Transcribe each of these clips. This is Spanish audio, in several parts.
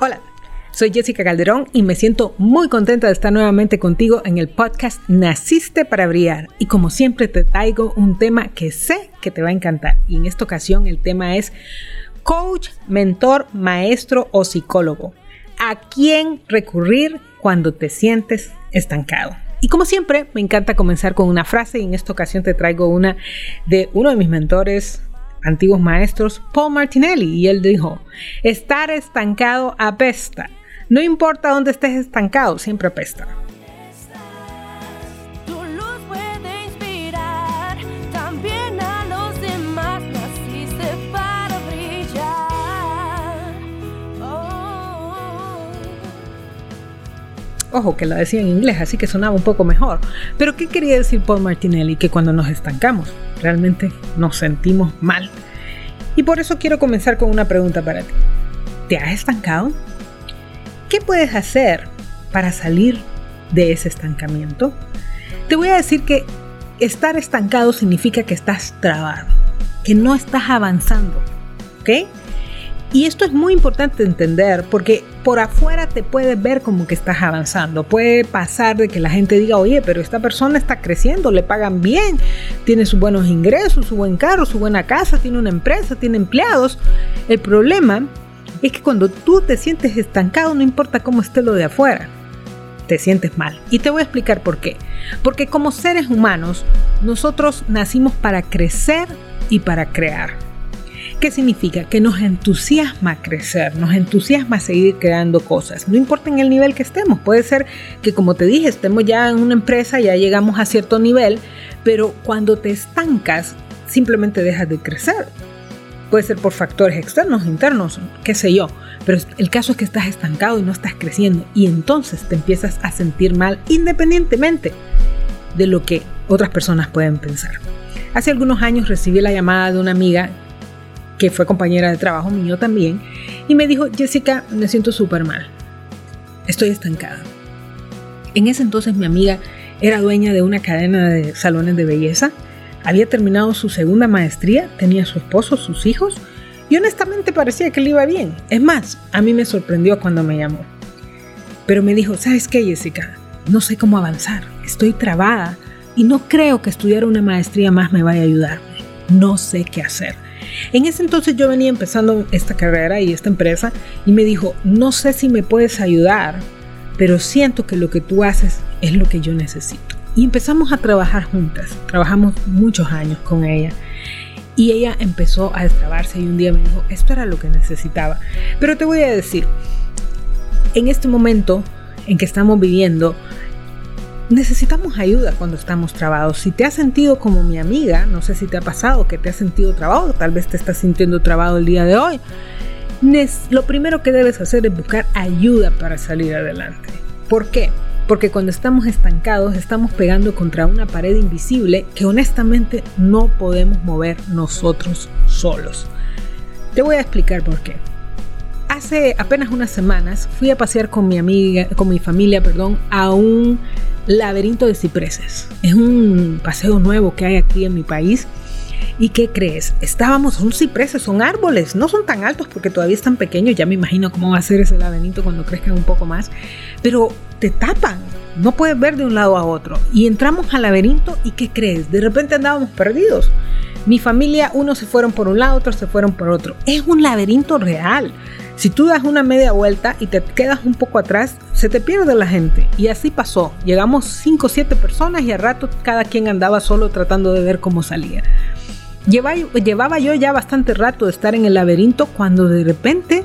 Hola, soy Jessica Calderón y me siento muy contenta de estar nuevamente contigo en el podcast Naciste para Brillar. Y como siempre te traigo un tema que sé que te va a encantar. Y en esta ocasión el tema es coach, mentor, maestro o psicólogo. ¿A quién recurrir cuando te sientes estancado? Y como siempre, me encanta comenzar con una frase y en esta ocasión te traigo una de uno de mis mentores, antiguos maestros, Paul Martinelli, y él dijo, estar estancado apesta. No importa dónde estés estancado, siempre apesta. Ojo, que la decía en inglés, así que sonaba un poco mejor. Pero ¿qué quería decir Paul Martinelli? Que cuando nos estancamos, realmente nos sentimos mal. Y por eso quiero comenzar con una pregunta para ti. ¿Te has estancado? ¿Qué puedes hacer para salir de ese estancamiento? Te voy a decir que estar estancado significa que estás trabado, que no estás avanzando. ¿Ok? Y esto es muy importante entender porque por afuera te puedes ver como que estás avanzando. Puede pasar de que la gente diga, oye, pero esta persona está creciendo, le pagan bien, tiene sus buenos ingresos, su buen carro, su buena casa, tiene una empresa, tiene empleados. El problema es que cuando tú te sientes estancado, no importa cómo esté lo de afuera, te sientes mal. Y te voy a explicar por qué. Porque como seres humanos, nosotros nacimos para crecer y para crear. ¿Qué significa? Que nos entusiasma crecer, nos entusiasma seguir creando cosas, no importa en el nivel que estemos. Puede ser que, como te dije, estemos ya en una empresa, ya llegamos a cierto nivel, pero cuando te estancas, simplemente dejas de crecer. Puede ser por factores externos, internos, qué sé yo. Pero el caso es que estás estancado y no estás creciendo. Y entonces te empiezas a sentir mal independientemente de lo que otras personas pueden pensar. Hace algunos años recibí la llamada de una amiga que fue compañera de trabajo mío también, y me dijo, Jessica, me siento súper mal. Estoy estancada. En ese entonces mi amiga era dueña de una cadena de salones de belleza, había terminado su segunda maestría, tenía su esposo, sus hijos, y honestamente parecía que le iba bien. Es más, a mí me sorprendió cuando me llamó. Pero me dijo, ¿sabes qué, Jessica? No sé cómo avanzar, estoy trabada y no creo que estudiar una maestría más me vaya a ayudar. No sé qué hacer. En ese entonces yo venía empezando esta carrera y esta empresa y me dijo, no sé si me puedes ayudar, pero siento que lo que tú haces es lo que yo necesito. Y empezamos a trabajar juntas, trabajamos muchos años con ella. Y ella empezó a destrabarse y un día me dijo, esto era lo que necesitaba. Pero te voy a decir, en este momento en que estamos viviendo, necesitamos ayuda cuando estamos trabados. Si te has sentido como mi amiga, no sé si te ha pasado que te has sentido trabado, tal vez te estás sintiendo trabado el día de hoy. Lo primero que debes hacer es buscar ayuda para salir adelante. ¿Por qué? Porque cuando estamos estancados estamos pegando contra una pared invisible que honestamente no podemos mover nosotros solos. Te voy a explicar por qué. Hace apenas unas semanas fui a pasear con mi amiga, con mi familia, perdón, a un laberinto de cipreses. Es un paseo nuevo que hay aquí en mi país. ¿Y qué crees? Estábamos, son cipreses, son árboles, no son tan altos porque todavía están pequeños, ya me imagino cómo va a ser ese laberinto cuando crezcan un poco más, pero te tapan, no puedes ver de un lado a otro. Y entramos al laberinto y ¿qué crees? De repente andábamos perdidos. Mi familia, unos se fueron por un lado, otros se fueron por otro. Es un laberinto real. Si tú das una media vuelta y te quedas un poco atrás, se te pierde la gente. Y así pasó. Llegamos 5 o 7 personas y a rato cada quien andaba solo tratando de ver cómo salía. Llevaba, yo ya bastante rato de estar en el laberinto cuando de repente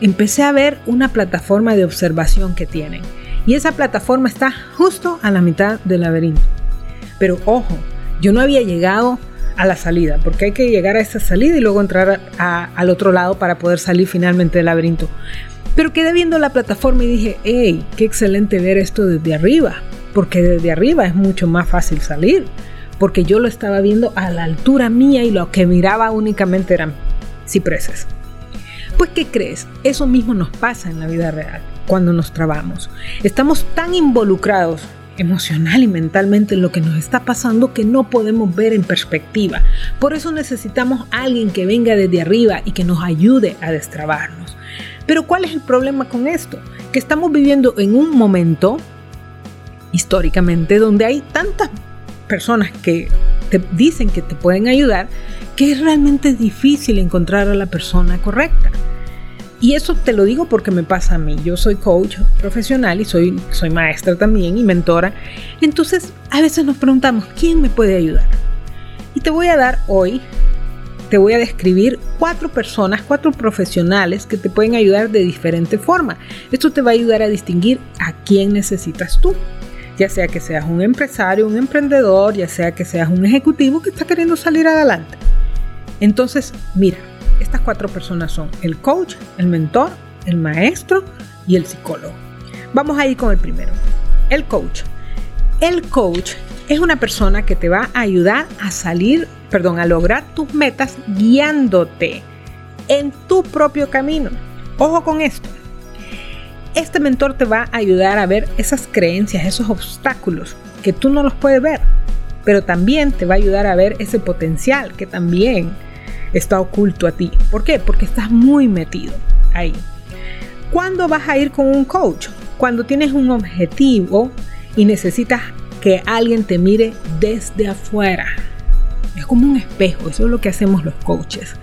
empecé a ver una plataforma de observación que tienen. Y esa plataforma está justo a la mitad del laberinto. Pero ojo, yo no había llegado a la salida, porque hay que llegar a esa salida y luego entrar al otro lado para poder salir finalmente del laberinto. Pero quedé viendo la plataforma y dije, hey, qué excelente ver esto desde arriba, porque desde arriba es mucho más fácil salir, porque yo lo estaba viendo a la altura mía y lo que miraba únicamente eran cipreses. Pues, ¿qué crees? Eso mismo nos pasa en la vida real, cuando nos trabamos. Estamos tan involucrados emocional y mentalmente lo que nos está pasando que no podemos ver en perspectiva. Por eso necesitamos alguien que venga desde arriba y que nos ayude a destrabarnos. Pero ¿cuál es el problema con esto? Que estamos viviendo en un momento históricamente donde hay tantas personas que te dicen que te pueden ayudar que es realmente difícil encontrar a la persona correcta. Y eso te lo digo porque me pasa a mí. Yo soy coach profesional y soy, soy maestra también y mentora. Entonces, a veces nos preguntamos, ¿quién me puede ayudar? Y te voy a dar hoy, te voy a describir cuatro personas, cuatro profesionales que te pueden ayudar de diferente forma. Esto te va a ayudar a distinguir a quién necesitas tú. Ya sea que seas un empresario, un emprendedor, ya sea que seas un ejecutivo que está queriendo salir adelante. Entonces, mira, estas cuatro personas son el coach, el mentor, el maestro y el psicólogo. Vamos a ir con el primero, el coach. El coach es una persona que te va a ayudar a salir, perdón, a lograr tus metas guiándote en tu propio camino. Ojo con esto. Este mentor te va a ayudar a ver esas creencias, esos obstáculos que tú no los puedes ver, pero también te va a ayudar a ver ese potencial que también está oculto a ti. ¿Por qué? Porque estás muy metido ahí. ¿Cuándo vas a ir con un coach? Cuando tienes un objetivo y necesitas que alguien te mire desde afuera. Es como un espejo, eso es lo que hacemos los coaches.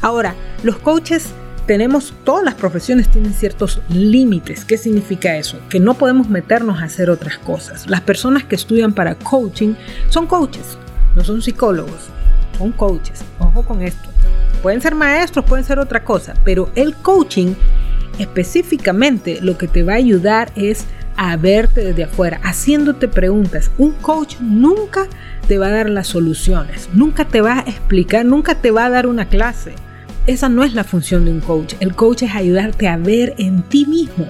Ahora, los coaches tenemos, todas las profesiones tienen ciertos límites. ¿Qué significa eso? Que no podemos meternos a hacer otras cosas. Las personas que estudian para coaching son coaches, no son psicólogos, coaches. Ojo con esto. Pueden ser maestros, pueden ser otra cosa, pero el coaching específicamente lo que te va a ayudar es a verte desde afuera, haciéndote preguntas. Un coach nunca te va a dar las soluciones, nunca te va a explicar, nunca te va a dar una clase. Esa no es la función de un coach. El coach es ayudarte a ver en ti mismo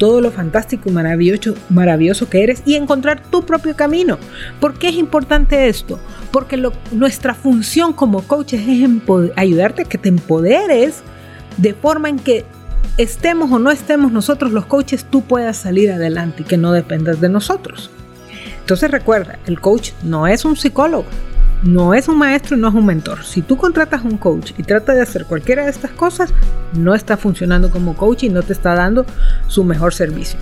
todo lo fantástico y maravilloso, maravilloso que eres y encontrar tu propio camino. ¿Por qué es importante esto? Porque nuestra función como coaches es ayudarte a que te empoderes de forma en que estemos o no estemos nosotros los coaches, tú puedas salir adelante y que no dependas de nosotros. Entonces recuerda, el coach no es un psicólogo, no es un maestro y no es un mentor. Si tú contratas un coach y trata de hacer cualquiera de estas cosas, no está funcionando como coach y no te está dando su mejor servicio.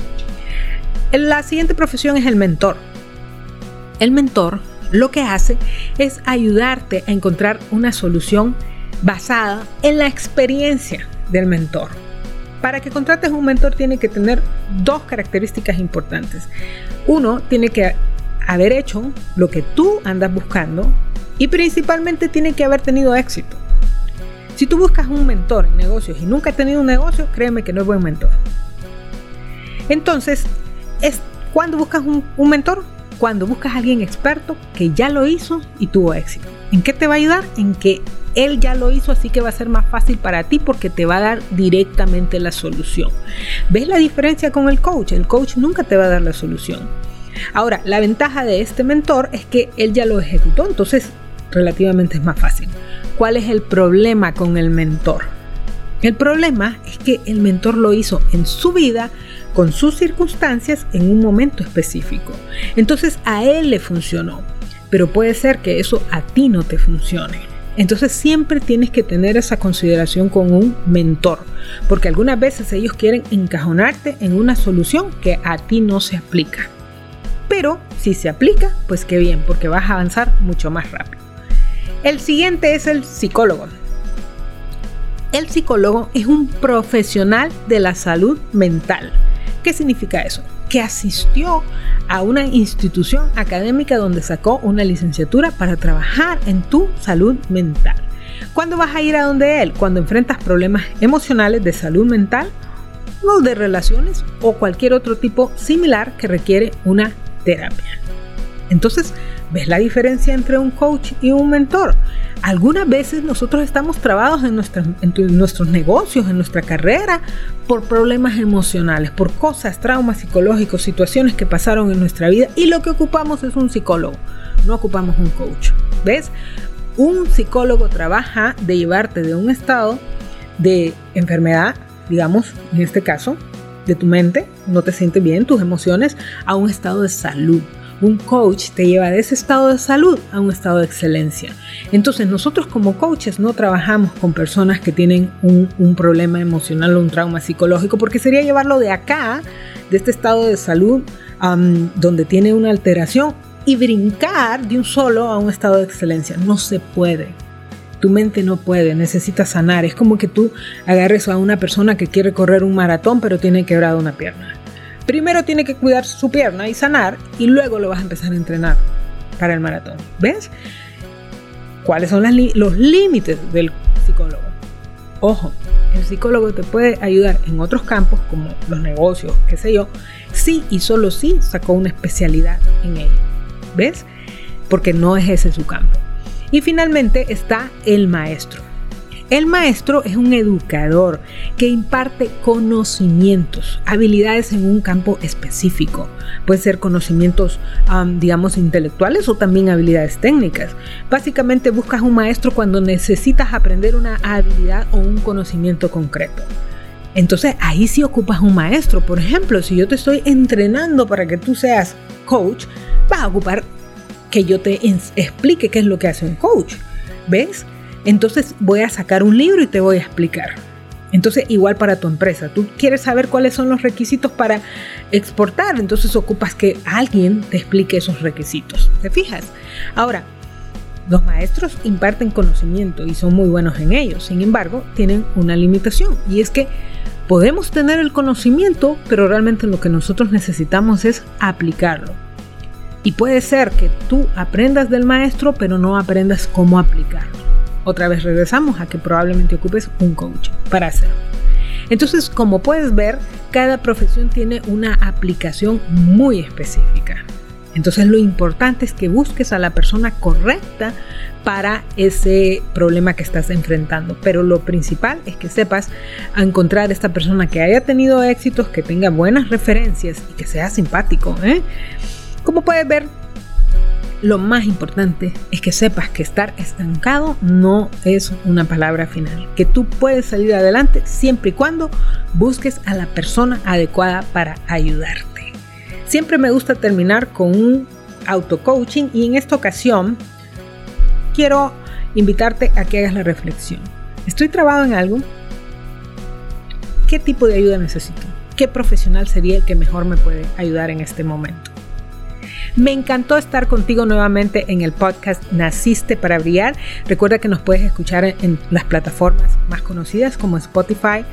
La siguiente profesión es el mentor. El mentor lo que hace es ayudarte a encontrar una solución basada en la experiencia del mentor. Para que contrates un mentor tiene que tener dos características importantes. Uno, tiene que haber hecho lo que tú andas buscando y principalmente tiene que haber tenido éxito. Si tú buscas un mentor en negocios y nunca has tenido un negocio, créeme que no es buen mentor. Entonces, es cuando buscas un, un mentor, cuando buscas a alguien experto que ya lo hizo y tuvo éxito. ¿En qué te va a ayudar? En que él ya lo hizo, así que va a ser más fácil para ti porque te va a dar directamente la solución. ¿Ves la diferencia con el coach? El coach nunca te va a dar la solución. Ahora, la ventaja de este mentor es que él ya lo ejecutó, entonces relativamente es más fácil. ¿Cuál es el problema con el mentor? El problema es que el mentor lo hizo en su vida, con sus circunstancias, en un momento específico. Entonces a él le funcionó, pero puede ser que eso a ti no te funcione. Entonces siempre tienes que tener esa consideración con un mentor, porque algunas veces ellos quieren encajonarte en una solución que a ti no se aplica. Pero si se aplica, pues qué bien, porque vas a avanzar mucho más rápido. El siguiente es el psicólogo. El psicólogo es un profesional de la salud mental. ¿Qué significa eso? Que asistió a una institución académica donde sacó una licenciatura para trabajar en tu salud mental. ¿Cuándo vas a ir a donde él? Cuando enfrentas problemas emocionales de salud mental o de relaciones o cualquier otro tipo similar que requiere una terapia. Entonces, ¿ves la diferencia entre un coach y un mentor? Algunas veces nosotros estamos trabados en, nuestros negocios, en nuestra carrera, por problemas emocionales, por cosas, traumas psicológicos, situaciones que pasaron en nuestra vida y lo que ocupamos es un psicólogo, no ocupamos un coach. ¿Ves? Un psicólogo trabaja de llevarte de un estado de enfermedad, digamos, en este caso, de tu mente, no te sientes bien, tus emociones, a un estado de salud Un coach te lleva de ese estado de salud a un estado de excelencia. Entonces nosotros como coaches no trabajamos con personas que tienen un, problema emocional o un trauma psicológico porque sería llevarlo de acá, de este estado de salud donde tiene una alteración y brincar de un solo a un estado de excelencia. No se puede. Tu mente no puede, necesita sanar. Es como que tú agarres a una persona que quiere correr un maratón pero tiene quebrado una pierna. Primero tiene que cuidar su pierna y sanar y luego lo vas a empezar a entrenar para el maratón. ¿Ves? ¿Cuáles son los límites del psicólogo? Ojo, el psicólogo te puede ayudar en otros campos como los negocios, qué sé yo, sí y solo si sacó una especialidad en ello. ¿Ves? Porque no es ese su campo. Y finalmente está el maestro. El maestro es un educador que imparte conocimientos, habilidades en un campo específico. Puede ser conocimientos, digamos, intelectuales o también habilidades técnicas. Básicamente buscas un maestro cuando necesitas aprender una habilidad o un conocimiento concreto. Entonces ahí sí ocupas un maestro. Por ejemplo, si yo te estoy entrenando para que tú seas coach, vas a ocupar que yo te explique qué es lo que hace un coach. ¿Ves? Entonces voy a sacar un libro y te voy a explicar. Entonces, igual para tu empresa, tú quieres saber cuáles son los requisitos para exportar, entonces ocupas que alguien te explique esos requisitos. ¿Te fijas? Ahora, los maestros imparten conocimiento y son muy buenos en ello, sin embargo, tienen una limitación y es que podemos tener el conocimiento, pero realmente lo que nosotros necesitamos es aplicarlo. Y puede ser que tú aprendas del maestro, pero no aprendas cómo aplicarlo. Otra vez regresamos a que probablemente ocupes un coach para hacerlo. Entonces, como puedes ver, cada profesión tiene una aplicación muy específica. Entonces lo importante es que busques a la persona correcta para ese problema que estás enfrentando. Pero lo principal es que sepas encontrar esta persona que haya tenido éxitos, que tenga buenas referencias y que sea simpático. ¿eh? Como puedes ver, lo más importante es que sepas que estar estancado no es una palabra final, que tú puedes salir adelante siempre y cuando busques a la persona adecuada para ayudarte. Siempre me gusta terminar con un auto-coaching y en esta ocasión quiero invitarte a que hagas la reflexión. ¿Estoy trabado en algo? ¿Qué tipo de ayuda necesito? ¿Qué profesional sería el que mejor me puede ayudar en este momento? Me encantó estar contigo nuevamente en el podcast Naciste para Brillar. Recuerda que nos puedes escuchar en las plataformas más conocidas como Spotify,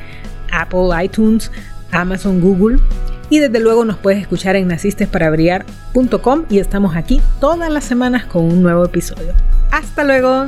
Apple, iTunes, Amazon, Google. Y desde luego nos puedes escuchar en nacistesparabrillar.com y estamos aquí todas las semanas con un nuevo episodio. Hasta luego.